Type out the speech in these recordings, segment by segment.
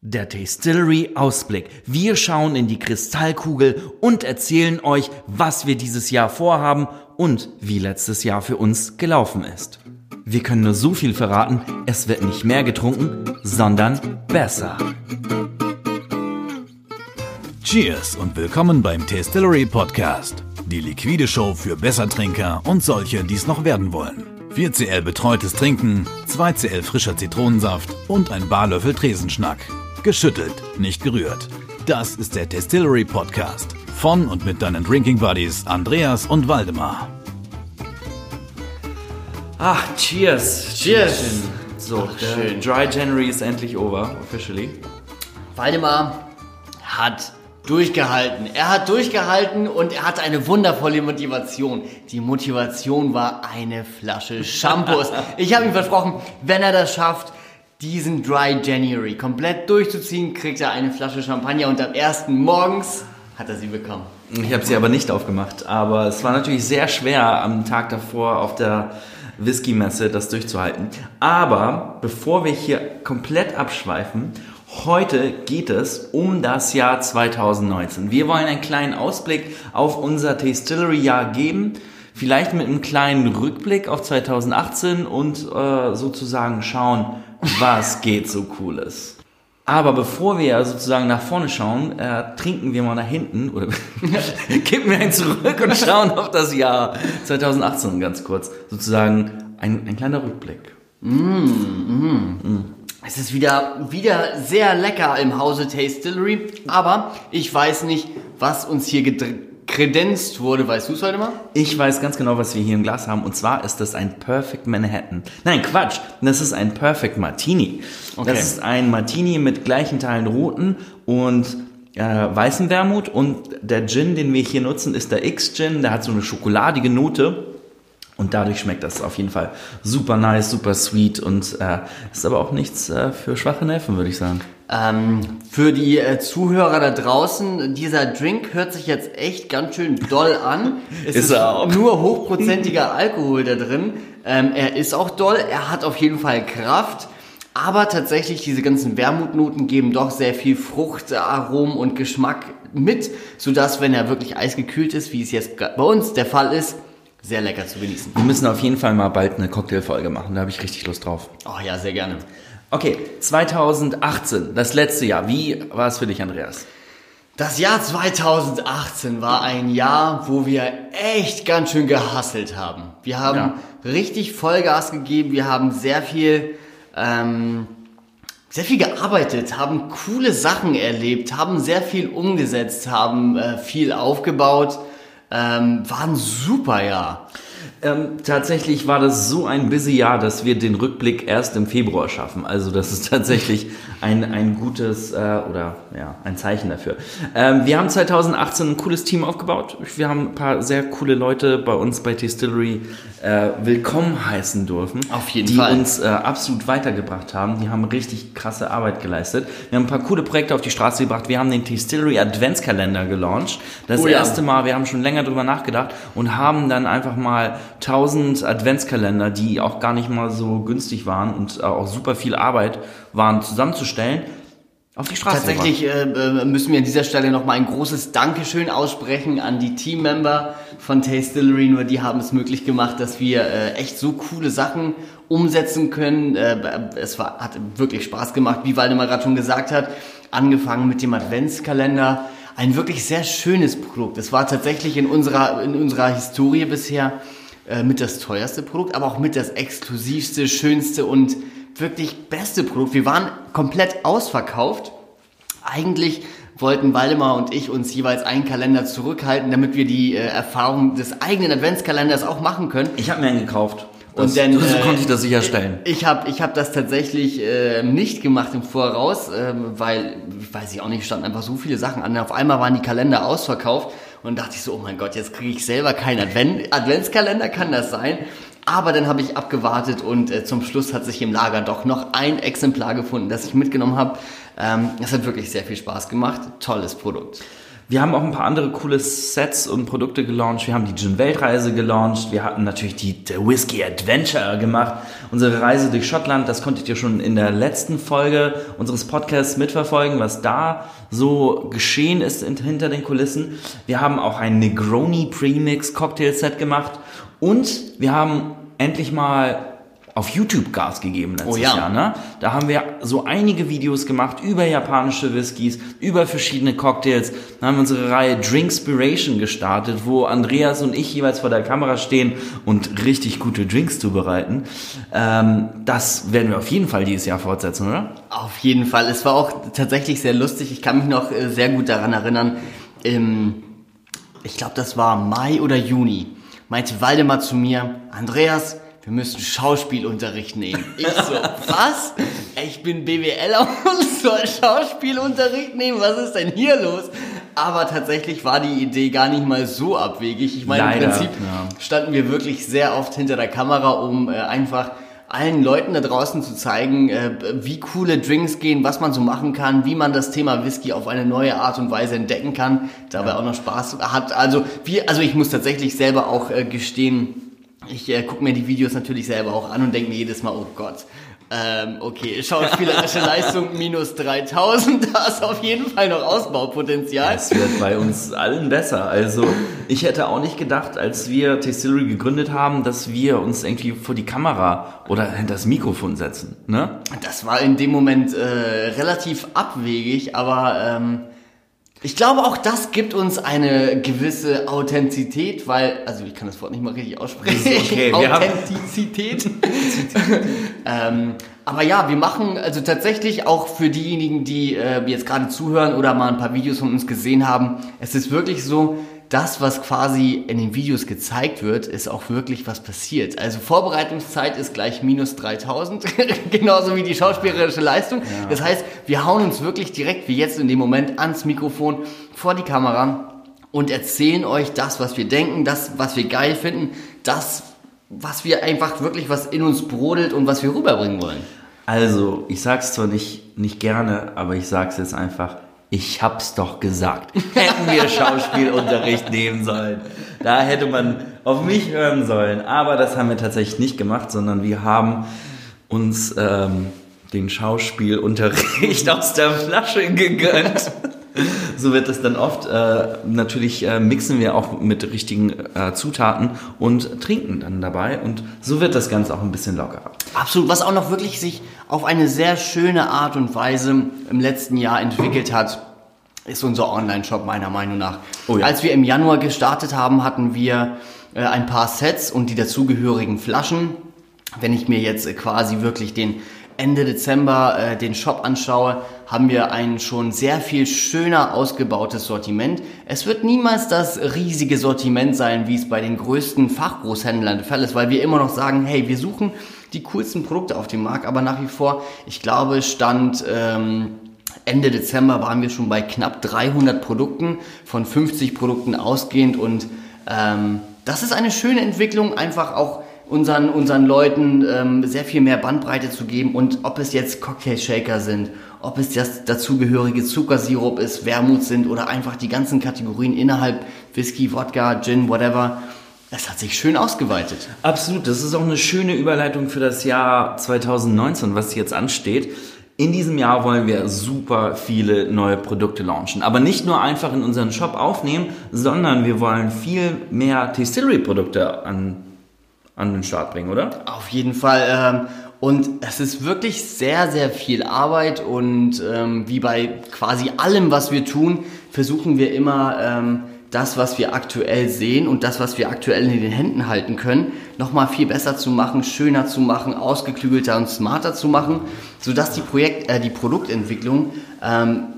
Der Tastillery Ausblick. Wir schauen in die Kristallkugel und erzählen euch, was wir dieses Jahr vorhaben und wie letztes Jahr für uns gelaufen ist. Wir können nur so viel verraten, es wird nicht mehr getrunken, sondern besser. Cheers und willkommen beim Tastillery Podcast. Die liquide Show für Bessertrinker und solche, die es noch werden wollen. 4cl betreutes Trinken, 2cl frischer Zitronensaft und ein Barlöffel Tresenschnack. Geschüttelt, nicht gerührt. Das ist der Distillery Podcast. Von und mit deinen Drinking Buddies Andreas und Waldemar. Ach, cheers. Cheers. So, Ach, der schön. Dry January ist endlich over, officially. Waldemar hat durchgehalten. Er hat durchgehalten und er hatte eine wundervolle Motivation. Die Motivation war eine Flasche Shampoos. Ich habe ihm versprochen, wenn er das schafft, diesen Dry January komplett durchzuziehen, kriegt er eine Flasche Champagner und am ersten morgens hat er sie bekommen. Ich habe sie aber nicht aufgemacht, aber es war natürlich sehr schwer am Tag davor auf der Whisky-Messe das durchzuhalten. Aber bevor wir hier komplett abschweifen, heute geht es um das Jahr 2019. Wir wollen einen kleinen Ausblick auf unser Distillery-Jahr geben, vielleicht mit einem kleinen Rückblick auf 2018 und äh, sozusagen schauen, was geht so cooles. Aber bevor wir sozusagen nach vorne schauen, äh, trinken wir mal nach hinten oder kippen wir einen zurück und schauen auf das Jahr 2018 ganz kurz. Sozusagen ein, ein kleiner Rückblick. Es ist wieder, wieder sehr lecker im Hause Tastillery, aber ich weiß nicht, was uns hier kredenzt wurde. Weißt du es heute mal? Ich weiß ganz genau, was wir hier im Glas haben. Und zwar ist das ein Perfect Manhattan. Nein, Quatsch. Das ist ein Perfect Martini. Okay. Das ist ein Martini mit gleichen Teilen roten und äh, weißen Wermut. Und der Gin, den wir hier nutzen, ist der X-Gin. Der hat so eine schokoladige Note. Und dadurch schmeckt das auf jeden Fall super nice, super sweet und äh, ist aber auch nichts äh, für schwache Nerven, würde ich sagen. Ähm, für die äh, Zuhörer da draußen, dieser Drink hört sich jetzt echt ganz schön doll an. Es Ist er auch. nur hochprozentiger Alkohol da drin. Ähm, er ist auch doll, er hat auf jeden Fall Kraft. Aber tatsächlich, diese ganzen Wermutnoten geben doch sehr viel Frucht, Aromen und Geschmack mit, sodass, wenn er wirklich eisgekühlt ist, wie es jetzt bei uns der Fall ist, sehr lecker zu genießen. Wir müssen auf jeden Fall mal bald eine Cocktailfolge machen, da habe ich richtig Lust drauf. Oh ja, sehr gerne. Okay, 2018, das letzte Jahr. Wie war es für dich, Andreas? Das Jahr 2018 war ein Jahr, wo wir echt ganz schön gehasselt haben. Wir haben Ja. richtig Vollgas gegeben, wir haben sehr viel, ähm, sehr viel gearbeitet, haben coole Sachen erlebt, haben sehr viel umgesetzt, haben äh, viel aufgebaut, ähm, war ein super Jahr. Ähm, tatsächlich war das so ein busy Jahr, dass wir den Rückblick erst im Februar schaffen. Also das ist tatsächlich ein, ein gutes äh, oder ja ein Zeichen dafür. Ähm, wir haben 2018 ein cooles Team aufgebaut. Wir haben ein paar sehr coole Leute bei uns bei Distillery äh, willkommen heißen dürfen. Auf jeden die Fall. uns äh, absolut weitergebracht haben. Die haben richtig krasse Arbeit geleistet. Wir haben ein paar coole Projekte auf die Straße gebracht. Wir haben den Distillery Adventskalender gelauncht. Das Oh ja. erste Mal, wir haben schon länger drüber nachgedacht und haben dann einfach mal 1000 Adventskalender, die auch gar nicht mal so günstig waren und äh, auch super viel Arbeit waren, zusammenzustellen, auf die Straße Tatsächlich äh, äh, müssen wir an dieser Stelle nochmal ein großes Dankeschön aussprechen an die Teammember von Tastillery. Nur die haben es möglich gemacht, dass wir äh, echt so coole Sachen umsetzen können. Äh, es war, hat wirklich Spaß gemacht, wie Waldemar gerade schon gesagt hat. Angefangen mit dem Adventskalender. Ein wirklich sehr schönes Produkt. Es war tatsächlich in unserer, in unserer Historie bisher äh, mit das teuerste Produkt, aber auch mit das exklusivste, schönste und wirklich beste Produkt. Wir waren komplett ausverkauft. Eigentlich wollten Waldemar und ich uns jeweils einen Kalender zurückhalten, damit wir die äh, Erfahrung des eigenen Adventskalenders auch machen können. Ich habe mir einen gekauft. Und Das, dann, so äh, konnte ich das sicherstellen. Ich habe ich hab das tatsächlich äh, nicht gemacht im Voraus, ähm, weil, weiß ich auch nicht, standen einfach so viele Sachen an. Auf einmal waren die Kalender ausverkauft und dachte ich so, oh mein Gott, jetzt kriege ich selber keinen Advent Adventskalender, kann das sein? Aber dann habe ich abgewartet und äh, zum Schluss hat sich im Lager doch noch ein Exemplar gefunden, das ich mitgenommen habe. Ähm, das hat wirklich sehr viel Spaß gemacht. Tolles Produkt. Wir haben auch ein paar andere coole Sets und Produkte gelauncht. Wir haben die Gin Weltreise gelauncht. Wir hatten natürlich die The Whiskey Adventure gemacht. Unsere Reise durch Schottland, das konntet ihr schon in der letzten Folge unseres Podcasts mitverfolgen, was da so geschehen ist hinter den Kulissen. Wir haben auch ein Negroni Premix Cocktail Set gemacht und wir haben endlich mal auf YouTube Gas gegeben letztes Oh ja. Jahr. Ne? Da haben wir so einige Videos gemacht über japanische Whiskys, über verschiedene Cocktails. Dann haben wir unsere Reihe Drinkspiration gestartet, wo Andreas und ich jeweils vor der Kamera stehen und richtig gute Drinks zubereiten. Ähm, das werden wir auf jeden Fall dieses Jahr fortsetzen, oder? Auf jeden Fall. Es war auch tatsächlich sehr lustig. Ich kann mich noch äh, sehr gut daran erinnern. Im, ich glaube, das war Mai oder Juni. Meinte Waldemar zu mir, Andreas, wir müssen Schauspielunterricht nehmen. Ich so, was? Ich bin BWLer und soll Schauspielunterricht nehmen? Was ist denn hier los? Aber tatsächlich war die Idee gar nicht mal so abwegig. Ich meine, Leider, im Prinzip ja. standen wir wirklich sehr oft hinter der Kamera, um äh, einfach allen Leuten da draußen zu zeigen, äh, wie coole Drinks gehen, was man so machen kann, wie man das Thema Whisky auf eine neue Art und Weise entdecken kann, dabei auch noch Spaß hat. Also wir, also ich muss tatsächlich selber auch äh, gestehen, ich äh, gucke mir die Videos natürlich selber auch an und denke mir jedes Mal, oh Gott, ähm, okay, schauspielerische Leistung minus 3000, da ist auf jeden Fall noch Ausbaupotenzial. Es wird bei uns allen besser. Also ich hätte auch nicht gedacht, als wir Tastillery gegründet haben, dass wir uns irgendwie vor die Kamera oder hinter das Mikrofon setzen. Ne? Das war in dem Moment äh, relativ abwegig, aber ähm, ich glaube auch das gibt uns eine gewisse Authentizität, weil, also ich kann das Wort nicht mal richtig aussprechen. Okay, Authentizität. ähm, aber ja, wir machen also tatsächlich auch für diejenigen, die äh, jetzt gerade zuhören oder mal ein paar Videos von uns gesehen haben, es ist wirklich so, das, was quasi in den Videos gezeigt wird, ist auch wirklich was passiert. Also Vorbereitungszeit ist gleich minus 3000, genauso wie die schauspielerische Leistung. Das heißt, wir hauen uns wirklich direkt wie jetzt in dem Moment ans Mikrofon vor die Kamera und erzählen euch das, was wir denken, das, was wir geil finden, das, was wir einfach wirklich, was in uns brodelt und was wir rüberbringen wollen. Also, ich sag's zwar nicht, nicht gerne, aber ich sag's jetzt einfach. Ich hab's doch gesagt. Hätten wir Schauspielunterricht nehmen sollen. Da hätte man auf mich hören sollen. Aber das haben wir tatsächlich nicht gemacht, sondern wir haben uns ähm, den Schauspielunterricht aus der Flasche gegönnt. So wird es dann oft. Äh, natürlich äh, mixen wir auch mit richtigen äh, Zutaten und trinken dann dabei. Und so wird das Ganze auch ein bisschen lockerer. Absolut, was auch noch wirklich sich auf eine sehr schöne Art und Weise im letzten Jahr entwickelt hat, ist unser Online-Shop meiner Meinung nach. Oh ja. Als wir im Januar gestartet haben, hatten wir äh, ein paar Sets und die dazugehörigen Flaschen. Wenn ich mir jetzt äh, quasi wirklich den Ende Dezember äh, den Shop anschaue, haben wir ein schon sehr viel schöner ausgebautes Sortiment. Es wird niemals das riesige Sortiment sein, wie es bei den größten Fachgroßhändlern der Fall ist, weil wir immer noch sagen, hey, wir suchen die coolsten Produkte auf dem Markt, aber nach wie vor, ich glaube, stand ähm, Ende Dezember waren wir schon bei knapp 300 Produkten, von 50 Produkten ausgehend und ähm, das ist eine schöne Entwicklung, einfach auch unseren, unseren Leuten ähm, sehr viel mehr Bandbreite zu geben und ob es jetzt Cocktail-Shaker sind, ob es das dazugehörige Zuckersirup ist, Wermut sind oder einfach die ganzen Kategorien innerhalb Whisky, Wodka, Gin, whatever. Es hat sich schön ausgeweitet. Absolut, das ist auch eine schöne Überleitung für das Jahr 2019, was jetzt ansteht. In diesem Jahr wollen wir super viele neue Produkte launchen. Aber nicht nur einfach in unseren Shop aufnehmen, sondern wir wollen viel mehr Distillery-Produkte an, an den Start bringen, oder? Auf jeden Fall. Ähm, und es ist wirklich sehr, sehr viel Arbeit und ähm, wie bei quasi allem, was wir tun, versuchen wir immer ähm, das, was wir aktuell sehen und das, was wir aktuell in den Händen halten können, nochmal viel besser zu machen, schöner zu machen, ausgeklügelter und smarter zu machen, sodass die Projekt, äh, die Produktentwicklung ähm,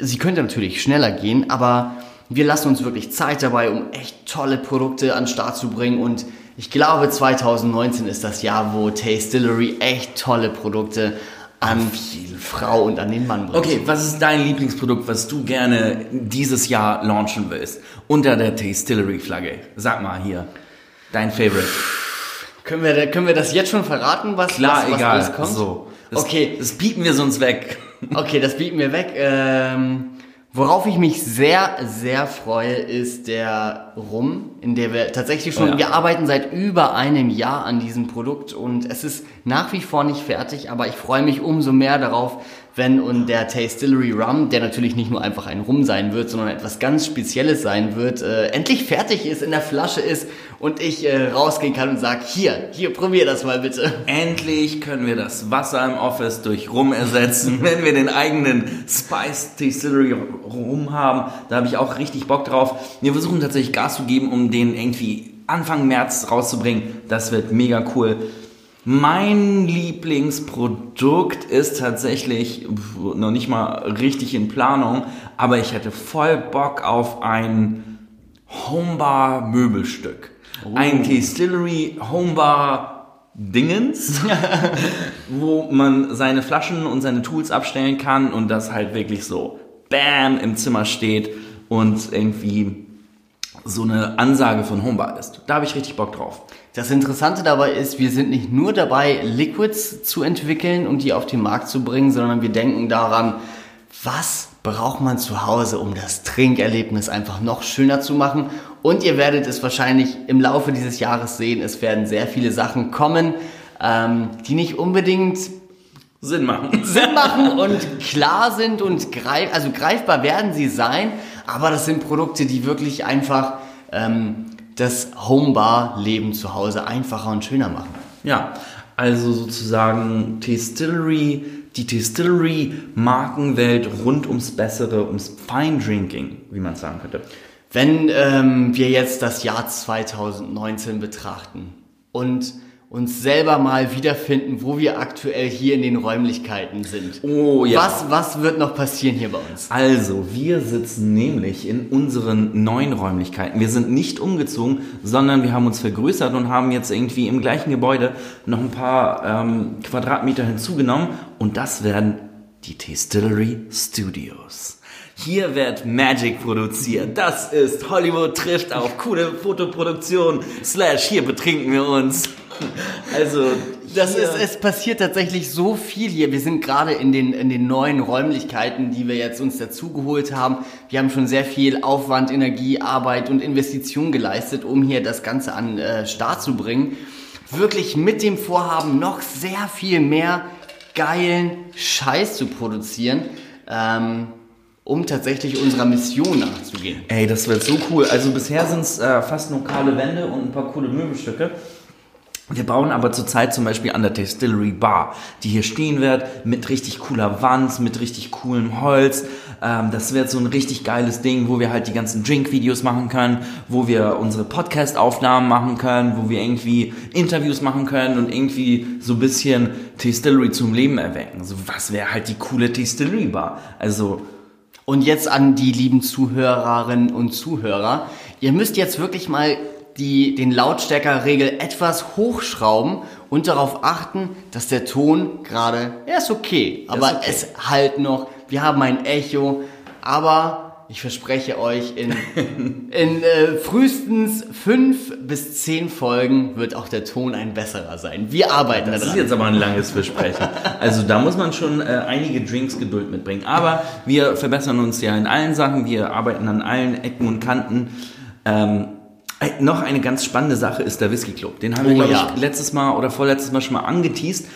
sie könnte natürlich schneller gehen, aber wir lassen uns wirklich Zeit dabei, um echt tolle Produkte an den Start zu bringen. Und ich glaube 2019 ist das Jahr, wo Tastillery echt tolle Produkte an die Frau und an den Mann bringt. Okay, was ist dein Lieblingsprodukt, was du gerne dieses Jahr launchen willst? Unter der Distillery-Flagge. Sag mal hier, dein Favorite. Können wir, können wir das jetzt schon verraten, was, Klar, was, was egal. kommt? So. Das, Okay. Das bieten wir sonst weg. Okay, das bieten wir weg. Ähm, Worauf ich mich sehr, sehr freue, ist der Rum, in der wir tatsächlich schon, Oh ja. wir arbeiten seit über einem Jahr an diesem Produkt und es ist nach wie vor nicht fertig, aber ich freue mich umso mehr darauf, wenn und der Tastillery Rum, der natürlich nicht nur einfach ein Rum sein wird, sondern etwas ganz Spezielles sein wird, äh, endlich fertig ist, in der Flasche ist und ich äh, rausgehen kann und sage, hier, hier, probier das mal bitte. Endlich können wir das Wasser im Office durch Rum ersetzen, wenn wir den eigenen Spice Distillery Rum haben. Da habe ich auch richtig Bock drauf. Wir versuchen tatsächlich Gas zu geben, um den irgendwie Anfang März rauszubringen. Das wird mega cool. Mein Lieblingsprodukt ist tatsächlich noch nicht mal richtig in Planung, aber ich hätte voll Bock auf ein Homebar Möbelstück. Ein Distillery Homebar Dingens, wo man seine Flaschen und seine Tools abstellen kann und das halt wirklich so bam im Zimmer steht und irgendwie so eine Ansage von Homebar ist. Da habe ich richtig Bock drauf. Das Interessante dabei ist, wir sind nicht nur dabei, Liquids zu entwickeln und die auf den Markt zu bringen, sondern wir denken daran, was braucht man zu Hause, um das Trinkerlebnis einfach noch schöner zu machen. Und ihr werdet es wahrscheinlich im Laufe dieses Jahres sehen, es werden sehr viele Sachen kommen, ähm, die nicht unbedingt Sinn machen. Sinn machen und klar sind und greif, also greifbar werden sie sein, aber das sind Produkte, die wirklich einfach ähm, das Homebar-Leben zu Hause einfacher und schöner machen. Ja, also sozusagen Distillery, die Distillery-Markenwelt rund ums Bessere, ums Fine Drinking, wie man sagen könnte. Wenn ähm, wir jetzt das Jahr 2019 betrachten und uns selber mal wiederfinden, wo wir aktuell hier in den Räumlichkeiten sind. Oh ja. Was, was wird noch passieren hier bei uns? Also, wir sitzen nämlich in unseren neuen Räumlichkeiten. Wir sind nicht umgezogen, sondern wir haben uns vergrößert und haben jetzt irgendwie im gleichen Gebäude noch ein paar ähm, Quadratmeter hinzugenommen. Und das werden die Distillery Studios. Hier wird Magic produziert. Das ist Hollywood trifft auf coole Fotoproduktion. Slash, hier betrinken wir uns. Also, Das ist, es passiert tatsächlich so viel hier. Wir sind gerade in den, in den neuen Räumlichkeiten, die wir jetzt uns dazugeholt haben. Wir haben schon sehr viel Aufwand, Energie, Arbeit und Investition geleistet, um hier das Ganze an äh, Start zu bringen. Wirklich mit dem Vorhaben, noch sehr viel mehr geilen Scheiß zu produzieren, ähm, um tatsächlich unserer Mission nachzugehen. Ey, das wird so cool. Also bisher sind es äh, fast nur kahle Wände und ein paar coole Möbelstücke. Wir bauen aber zurzeit zum Beispiel an der Distillery Bar, die hier stehen wird, mit richtig cooler Wand, mit richtig coolem Holz. Ähm, das wird so ein richtig geiles Ding, wo wir halt die ganzen Drink-Videos machen können, wo wir unsere Podcast-Aufnahmen machen können, wo wir irgendwie Interviews machen können und irgendwie so ein bisschen Distillery zum Leben erwecken. So, was wäre halt die coole Distillery Bar? Also, Und jetzt an die lieben Zuhörerinnen und Zuhörer. Ihr müsst jetzt wirklich mal die, den Lautstärkerregel etwas hochschrauben und darauf achten, dass der Ton gerade, er ist okay, aber okay. es halt noch, wir haben ein Echo, aber ich verspreche euch, in, in äh, frühestens fünf bis zehn Folgen wird auch der Ton ein besserer sein. Wir arbeiten Das ist daran. jetzt aber ein langes Versprechen. Also da muss man schon äh, einige Drinks Geduld mitbringen. Aber wir verbessern uns ja in allen Sachen. Wir arbeiten an allen Ecken und Kanten. Ähm, äh, noch eine ganz spannende Sache ist der Whisky Club. Den haben wir, Oh glaube ja. ich, letztes Mal oder vorletztes Mal schon mal angeteased.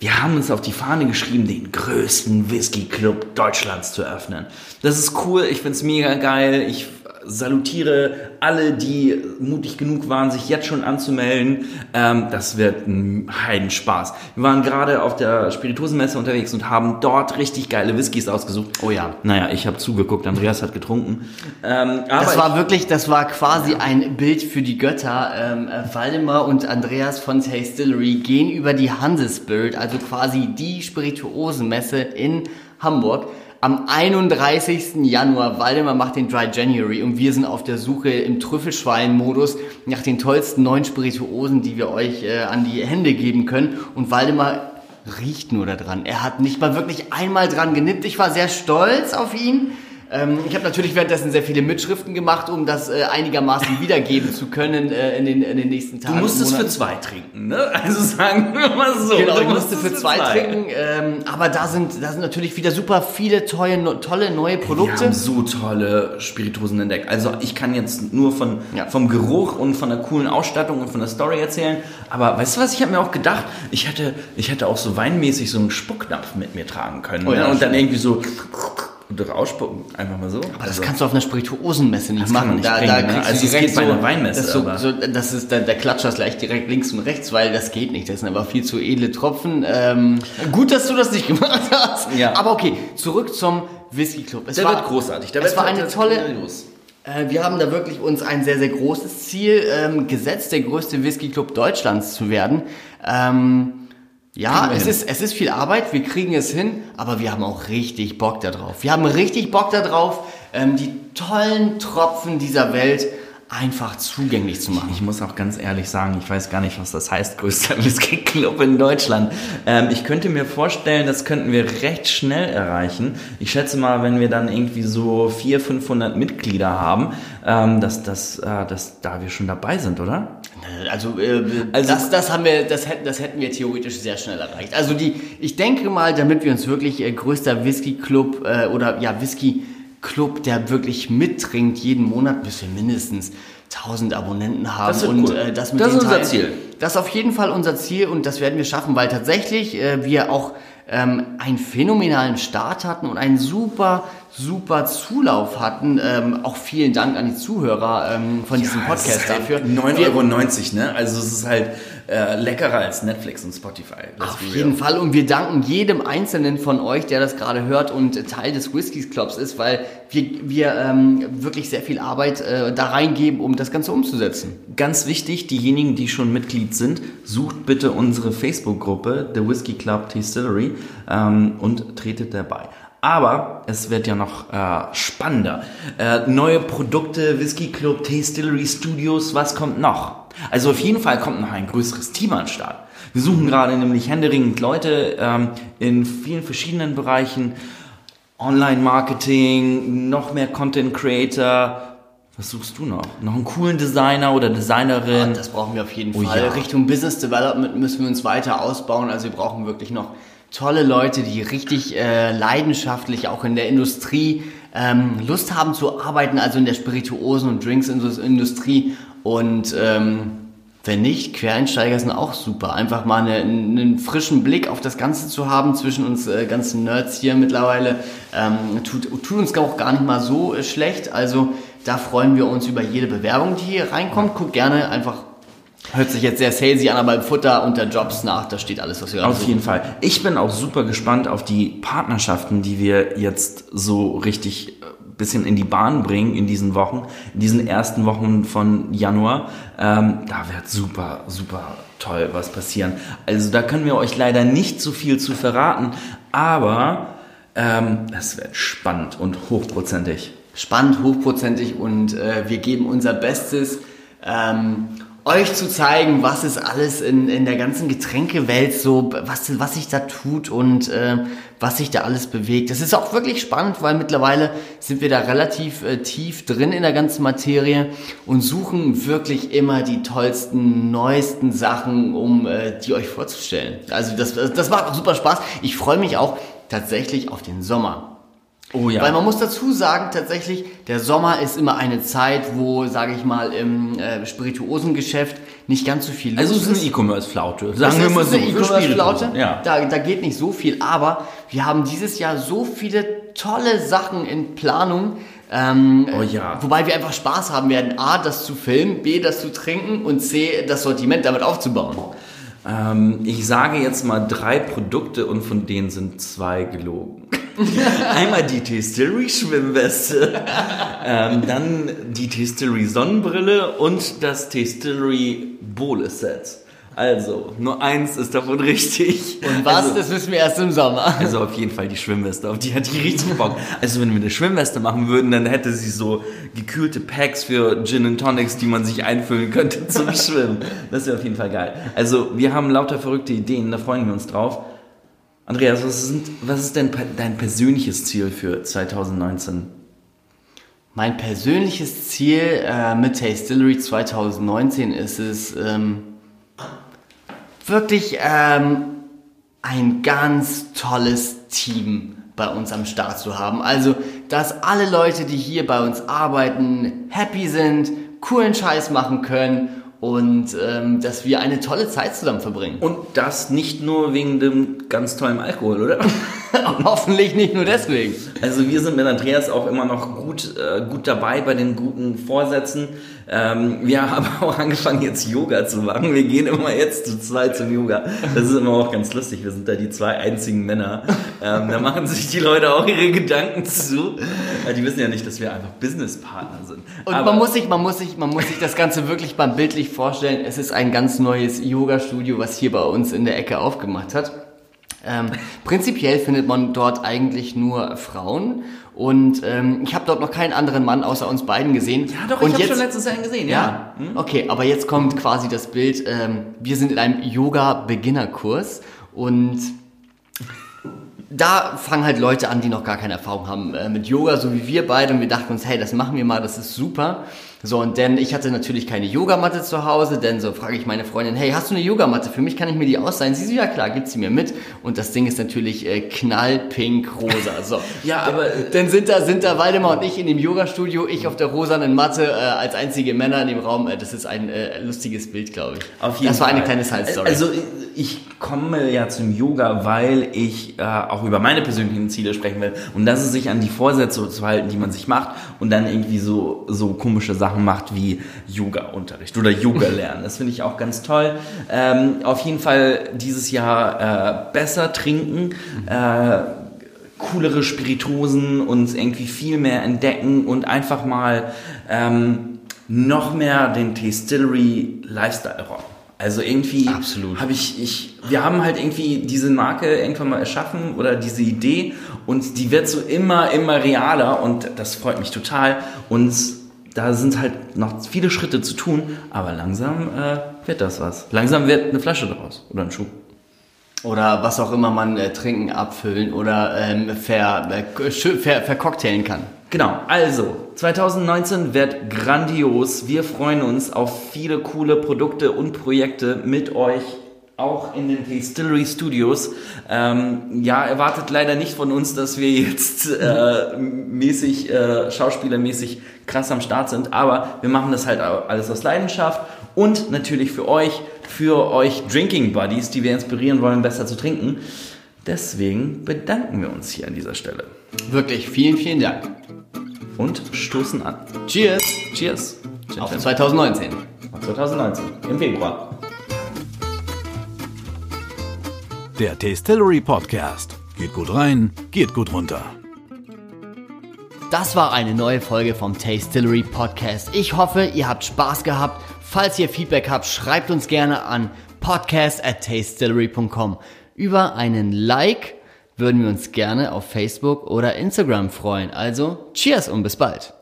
Wir haben uns auf die Fahne geschrieben, den größten Whisky Club Deutschlands zu eröffnen. Das ist cool, ich find's mega geil. Ich salutiere alle, die mutig genug waren, sich jetzt schon anzumelden. Ähm, das wird ein Heidenspaß. Wir waren gerade auf der Spirituosenmesse unterwegs und haben dort richtig geile Whiskys ausgesucht. Oh ja. Naja, ich habe zugeguckt, Andreas hat getrunken. Ähm, Das war wirklich, das war quasi ein Bild für die Götter. Ähm, äh, Waldemar und Andreas von Tastillery gehen über die Hansespirit, also quasi die Spirituosenmesse in Hamburg. Am 31. Januar, Waldemar macht den Dry January und wir sind auf der Suche im Trüffelschwein-Modus nach den tollsten neuen Spirituosen, die wir euch äh, an die Hände geben können. Und Waldemar riecht nur da dran. Er hat nicht mal wirklich einmal dran genippt. Ich war sehr stolz auf ihn. Ähm, ich habe natürlich währenddessen sehr viele Mitschriften gemacht, um das äh, einigermaßen wiedergeben zu können äh, in, den, in den nächsten Tagen. Du musst es und für Monaten. zwei trinken, ne? Also sagen wir mal so. Genau, ich musste musst für es zwei trinken, ähm, aber da sind, da sind natürlich wieder super viele tolle, no, tolle neue Wir Produkte. haben so tolle Spirituosen entdeckt. Also ich kann jetzt nur von, Ja. vom Geruch und von der coolen Ausstattung und von der Story erzählen. Aber weißt du was, ich habe mir auch gedacht, ich hätte, ich hätte auch so weinmäßig so einen Spucknapf mit mir tragen können. Oh ja, ne? Und dann irgendwie so und rausspucken. Einfach mal so. Aber das kannst du auf einer Spirituosenmesse nicht Das machen. nicht da, bringen, da ne? Also du es direkt geht bei so, einer Weinmesse, Das, so, aber- so, das ist der, der Klatscher ist gleich direkt links und rechts, weil das geht nicht. Das sind aber viel zu edle Tropfen. Ähm, gut, dass du das nicht gemacht hast. Ja. Aber okay, zurück zum Whisky Club. Es Der war, wird großartig. Der es war eine wird tolle. Äh, wir haben da wirklich uns ein sehr, sehr großes Ziel ähm, gesetzt, der größte Whisky Club Deutschlands zu werden. Ähm, ja, es hin. ist, es ist viel Arbeit, wir kriegen es hin, aber wir haben auch richtig Bock darauf. Wir haben richtig Bock darauf, ähm, die tollen Tropfen dieser Welt einfach zugänglich zu machen. Ich muss auch ganz ehrlich sagen, ich weiß gar nicht, was das heißt, größter Whisky Club in Deutschland. Ähm, ich könnte mir vorstellen, das könnten wir recht schnell erreichen. Ich schätze mal, wenn wir dann irgendwie so 400, 500 Mitglieder haben, ähm, dass, dass, äh, dass da wir schon dabei sind, oder? Also, äh, Also- das, das haben wir, das hätten, das hätten wir theoretisch sehr schnell erreicht. Also die, ich denke mal, damit wir uns wirklich äh, größter Whisky Club äh, oder ja Whisky Club, der wirklich mittrinkt jeden Monat, bis wir mindestens 1000 Abonnenten haben Das und cool. äh, das mit Das ist unser Teilen. Ziel. Das ist auf jeden Fall unser Ziel und das werden wir schaffen, weil tatsächlich äh, wir auch ähm, einen phänomenalen Start hatten und einen super, super Zulauf hatten. Ähm, auch vielen Dank an die Zuhörer ähm, von diesem Ja, es Podcast halt dafür. 9,90 Wir- Euro, ne? Also es ist halt äh, leckerer als Netflix und Spotify. Let's Auf jeden. Fall und wir danken jedem Einzelnen von euch, der das gerade hört und Teil des Whiskys Clubs ist, weil wir, wir ähm, wirklich sehr viel Arbeit äh, da reingeben, um das Ganze umzusetzen. Ganz wichtig, diejenigen, die schon Mitglied sind, sucht bitte unsere Facebook-Gruppe, The Whiskey Club Distillery, ähm, und tretet dabei. Aber es wird ja noch äh, spannender. Äh, neue Produkte, Whisky Club, Distillery Studios, was kommt noch? Also auf jeden Fall kommt noch ein größeres Team an den Start. Wir suchen gerade nämlich händeringend Leute ähm, in vielen verschiedenen Bereichen. Online-Marketing, noch mehr Content Creator. Was suchst du noch? Noch einen coolen Designer oder Designerin? Das brauchen wir auf jeden Oh Fall. ja. Richtung Business Development müssen wir uns weiter ausbauen. Also wir brauchen wirklich noch tolle Leute, die richtig äh, leidenschaftlich auch in der Industrie ähm, Lust haben zu arbeiten, also in der Spirituosen- und Drinks-Industrie. Und ähm, wenn nicht, Quereinsteiger sind auch super. Einfach mal eine, einen frischen Blick auf das Ganze zu haben zwischen uns äh, ganzen Nerds hier mittlerweile. Ähm, tut, tut uns auch gar nicht mal so äh, schlecht. Also da freuen wir uns über jede Bewerbung, die hier reinkommt. Guckt gerne einfach, hört sich jetzt sehr salesy an, aber im Futter unter Jobs nach, da steht alles, was wir gerade Auf jeden Fall. Ich bin auch super gespannt auf die Partnerschaften, die wir jetzt so richtig äh, bisschen in die Bahn bringen in diesen Wochen, in diesen ersten Wochen von Januar. Ähm, da wird super, super toll was passieren. Also da können wir euch leider nicht so viel zu verraten, aber ähm, es wird spannend und hochprozentig. spannend, hochprozentig und äh, wir geben unser Bestes, ähm, euch zu zeigen, was es alles in, in der ganzen Getränkewelt so, was, was sich da tut und äh, was sich da alles bewegt. Das ist auch wirklich spannend, weil mittlerweile sind wir da relativ äh, tief drin in der ganzen Materie und suchen wirklich immer die tollsten, neuesten Sachen, um äh, die euch vorzustellen. Also das, das macht auch super Spaß. Ich freue mich auch tatsächlich auf den Sommer. Oh ja. Weil man muss dazu sagen, tatsächlich, der Sommer ist immer eine Zeit, wo, sage ich mal, im äh, Spirituosengeschäft nicht ganz so viel also es ist eine E-Commerce-Flaute. Sagen es wir ist mal so. eine für E-Commerce-Flaute. Spirituosen. Ja. Da, da geht nicht so viel, aber wir haben dieses Jahr so viele tolle Sachen in Planung. Ähm, Oh ja. Wobei wir einfach Spaß haben werden, A, das zu filmen, B, das zu trinken und C, das Sortiment damit aufzubauen. Ähm, ich sage jetzt mal drei Produkte und von denen sind zwei gelogen. Einmal die Distillery Schwimmweste, ähm, dann die Distillery Sonnenbrille und das Distillery Bowle Set. Also, nur eins ist davon richtig. Und was, Also, das wissen wir erst im Sommer. also auf jeden Fall die Schwimmweste, auf die hat die richtig Bock. Also wenn wir eine Schwimmweste machen würden, dann hätte sie so gekühlte Packs für Gin and Tonics, die man sich einfüllen könnte zum Schwimmen. Das wäre auf jeden Fall geil. Also wir haben lauter verrückte Ideen, da freuen wir uns drauf. Andreas, was, sind, was ist denn dein persönliches Ziel für 2019? Mein persönliches Ziel äh, mit Tastillery 2019 ist es, ähm, wirklich ähm, ein ganz tolles Team bei uns am Start zu haben. Also, dass alle Leute, die hier bei uns arbeiten, happy sind, coolen Scheiß machen können und ähm, dass wir eine tolle Zeit zusammen verbringen. Und das nicht nur wegen dem ganz tollen Alkohol, oder? Hoffentlich nicht nur deswegen. Also wir sind mit Andreas auch immer noch gut, äh, gut dabei bei den guten Vorsätzen. Ähm, wir haben auch angefangen jetzt Yoga zu machen. Wir gehen immer jetzt zu zweit zum Yoga. Das ist immer auch ganz lustig. Wir sind da die zwei einzigen Männer. Ähm, da machen sich die Leute auch ihre Gedanken zu. Die wissen ja nicht, dass wir einfach Businesspartner sind. Und Aber man muss sich, man muss sich, man muss sich das Ganze wirklich mal bildlich vorstellen. Es ist ein ganz neues Yoga-Studio, was hier bei uns in der Ecke aufgemacht hat. Ähm, prinzipiell findet man dort eigentlich nur Frauen und ähm, ich habe dort noch keinen anderen Mann außer uns beiden gesehen. Ja, doch, und ich habe schon letztens einen gesehen, ja. ja? Hm? Okay, aber jetzt kommt quasi das Bild, ähm, wir sind in einem Yoga-Beginner-Kurs und da fangen halt Leute an, die noch gar keine Erfahrung haben äh, mit Yoga, so wie wir beide und wir dachten uns, hey, das machen wir mal, das ist super. So, und denn ich hatte natürlich keine Yogamatte zu Hause, denn so frage ich meine Freundin, hey, hast du eine Yogamatte? Für mich kann ich mir die ausleihen. Sie so, ja klar, gibt sie mir mit. Und das Ding ist natürlich äh, knallpink rosa. So. ja, aber... Dann sind da, sind da Waldemar und ich in dem Yoga-Studio, ich auf der rosanen Matte äh, als einzige Männer in dem Raum. Äh, das ist ein äh, lustiges Bild, glaube ich. Auf jeden das war Fall. eine kleine Side-Story. Also ich komme ja zum Yoga, weil ich äh, auch über meine persönlichen Ziele sprechen will. Und das ist sich an die Vorsätze zu halten, die man sich macht und dann irgendwie so, so komische Sachen macht wie Yoga-Unterricht oder Yoga lernen. Das finde ich auch ganz toll. Ähm, auf jeden Fall dieses Jahr äh, besser trinken. Äh, coolere Spirituosen und irgendwie viel mehr entdecken und einfach mal ähm, noch mehr den Distillery Lifestyle rocken. Also irgendwie habe ich, ich, wir haben halt irgendwie diese Marke irgendwann mal erschaffen oder diese Idee und die wird so immer, immer realer und das freut mich total. Und da sind halt noch viele Schritte zu tun, aber langsam äh, wird das was. Langsam wird eine Flasche daraus oder ein Schuh. oder was auch immer man äh, trinken, abfüllen oder ähm, ver, äh, ver, vercocktailen kann. Genau, also 2019 wird grandios. Wir freuen uns auf viele coole Produkte und Projekte mit euch. Auch in den Distillery Studios. Ähm, ja, erwartet leider nicht von uns, dass wir jetzt äh, mäßig, äh, schauspielermäßig krass am Start sind, aber wir machen das halt alles aus Leidenschaft und natürlich für euch, für euch Drinking Buddies, die wir inspirieren wollen, besser zu trinken. Deswegen bedanken wir uns hier an dieser Stelle Wirklich, vielen, vielen Dank. Und stoßen an. Cheers Cheers. auf 2019. 2019 im Februar. Der Tastillery Podcast. Geht gut rein, geht gut runter. Das war eine neue Folge vom Tastillery Podcast. Ich hoffe, ihr habt Spaß gehabt. Falls ihr Feedback habt, schreibt uns gerne an podcast at tastillery.com. Über einen Like würden wir uns gerne auf Facebook oder Instagram freuen. Also, cheers und bis bald.